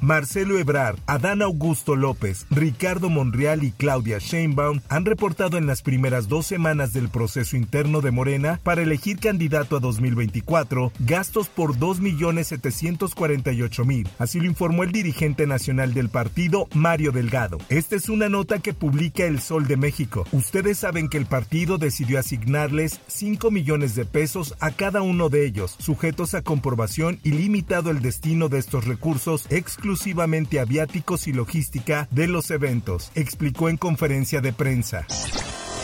Marcelo Ebrard, Adán Augusto López, Ricardo Monreal y Claudia Sheinbaum han reportado en las primeras dos semanas del proceso interno de Morena para elegir candidato a 2024 gastos por 2.748.000. Así lo informó el dirigente nacional del partido, Mario Delgado. Esta es una nota que publica El Sol de México. Ustedes saben que el partido decidió asignarles 5 millones de pesos a cada uno de ellos, sujetos a comprobación y limitado el destino de estos recursos exclusivamente exclusivamente a viáticos y logística de los eventos, explicó en conferencia de prensa.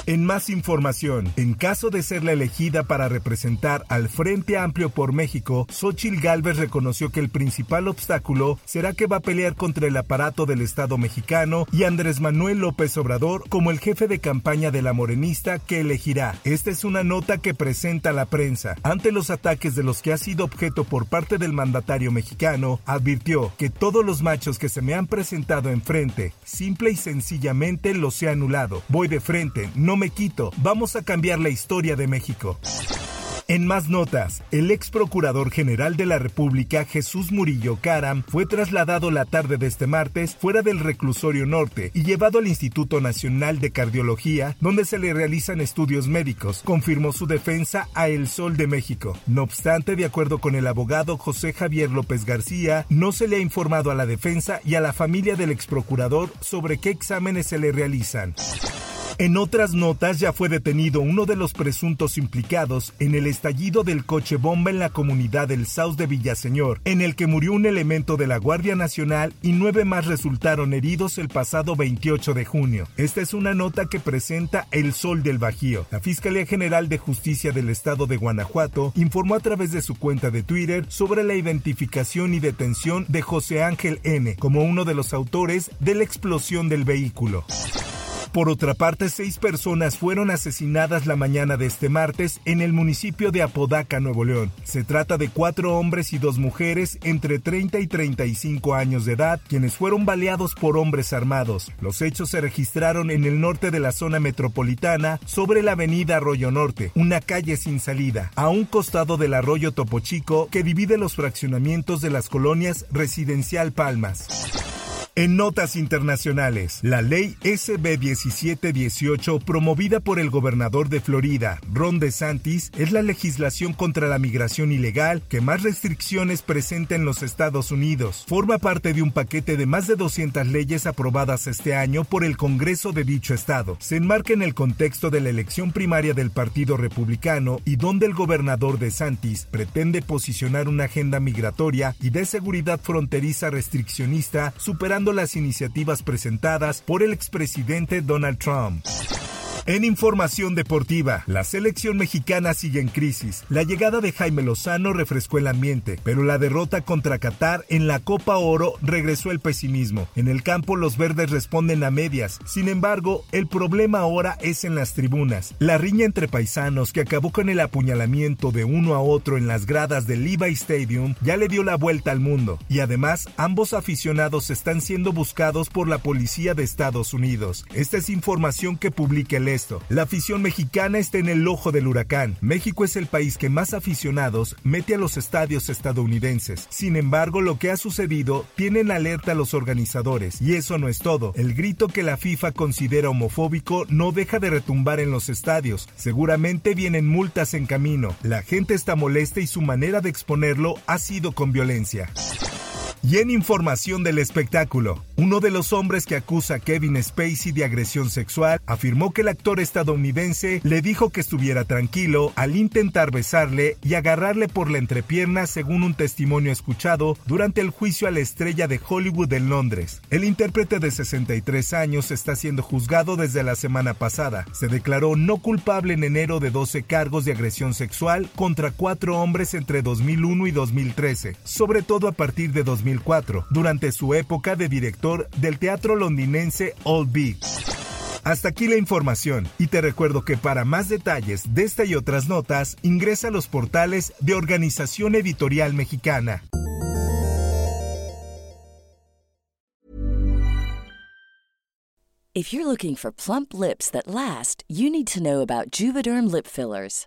En más información, en caso de ser la elegida para representar al Frente Amplio por México, Xochil Gálvez reconoció que el principal obstáculo será que va a pelear contra el aparato del Estado mexicano y Andrés Manuel López Obrador como el jefe de campaña de la morenista que elegirá. Esta es una nota que presenta la prensa. Ante los ataques de los que ha sido objeto por parte del mandatario mexicano, advirtió que todos los machos que se me han presentado enfrente, simple y sencillamente los he anulado. Voy de frente, no no me quito. Vamos a cambiar la historia de México. En más notas, el ex procurador general de la República, Jesús Murillo Caram, fue trasladado la tarde de este martes fuera del reclusorio norte y llevado al Instituto Nacional de Cardiología, donde se le realizan estudios médicos, confirmó su defensa a El Sol de México. No obstante, de acuerdo con el abogado José Javier López García, no se le ha informado a la defensa y a la familia del ex procurador sobre qué exámenes se le realizan. En otras notas ya fue detenido uno de los presuntos implicados en el estallido del coche bomba en la comunidad del Saus de Villaseñor, en el que murió un elemento de la Guardia Nacional y nueve más resultaron heridos el pasado 28 de junio. Esta es una nota que presenta El Sol del Bajío. La Fiscalía General de Justicia del Estado de Guanajuato informó a través de su cuenta de Twitter sobre la identificación y detención de José Ángel N. como uno de los autores de la explosión del vehículo. Por otra parte, seis personas fueron asesinadas la mañana de este martes en el municipio de Apodaca, Nuevo León. Se trata de cuatro hombres y dos mujeres entre 30 y 35 años de edad, quienes fueron baleados por hombres armados. Los hechos se registraron en el norte de la zona metropolitana, sobre la avenida Arroyo Norte, una calle sin salida, a un costado del arroyo Topo Chico que divide los fraccionamientos de las colonias Residencial Palmas. En notas internacionales, la ley SB 1718 promovida por el gobernador de Florida, Ron DeSantis, es la legislación contra la migración ilegal que más restricciones presenta en los Estados Unidos. Forma parte de un paquete de más de 200 leyes aprobadas este año por el Congreso de dicho estado. Se enmarca en el contexto de la elección primaria del Partido Republicano y donde el gobernador DeSantis pretende posicionar una agenda migratoria y de seguridad fronteriza restriccionista superando las iniciativas presentadas por el expresidente Donald Trump. En información deportiva, la selección mexicana sigue en crisis. La llegada de Jaime Lozano refrescó el ambiente, pero la derrota contra Qatar en la Copa Oro regresó el pesimismo. En el campo los verdes responden a medias. Sin embargo, el problema ahora es en las tribunas. La riña entre paisanos que acabó con el apuñalamiento de uno a otro en las gradas del Levi Stadium ya le dio la vuelta al mundo. Y además, ambos aficionados están siendo buscados por la policía de Estados Unidos. Esta es información que publica el esto. La afición mexicana está en el ojo del huracán. México es el país que más aficionados mete a los estadios estadounidenses. Sin embargo, lo que ha sucedido tiene en alerta a los organizadores. Y eso no es todo. El grito que la FIFA considera homofóbico no deja de retumbar en los estadios. Seguramente vienen multas en camino. La gente está molesta y su manera de exponerlo ha sido con violencia. Y en información del espectáculo, uno de los hombres que acusa a Kevin Spacey de agresión sexual afirmó que el actor estadounidense le dijo que estuviera tranquilo al intentar besarle y agarrarle por la entrepierna según un testimonio escuchado durante el juicio a la estrella de Hollywood en Londres. El intérprete de 63 años está siendo juzgado desde la semana pasada. Se declaró no culpable en enero de 12 cargos de agresión sexual contra cuatro hombres entre 2001 y 2013, sobre todo a partir de 2004, durante su época de director del teatro londinense Old Vic. Hasta aquí la información y te recuerdo que para más detalles de esta y otras notas ingresa a los portales de Organización Editorial Mexicana. If you're looking for plump lips that last, you need to know about Juvederm lip fillers.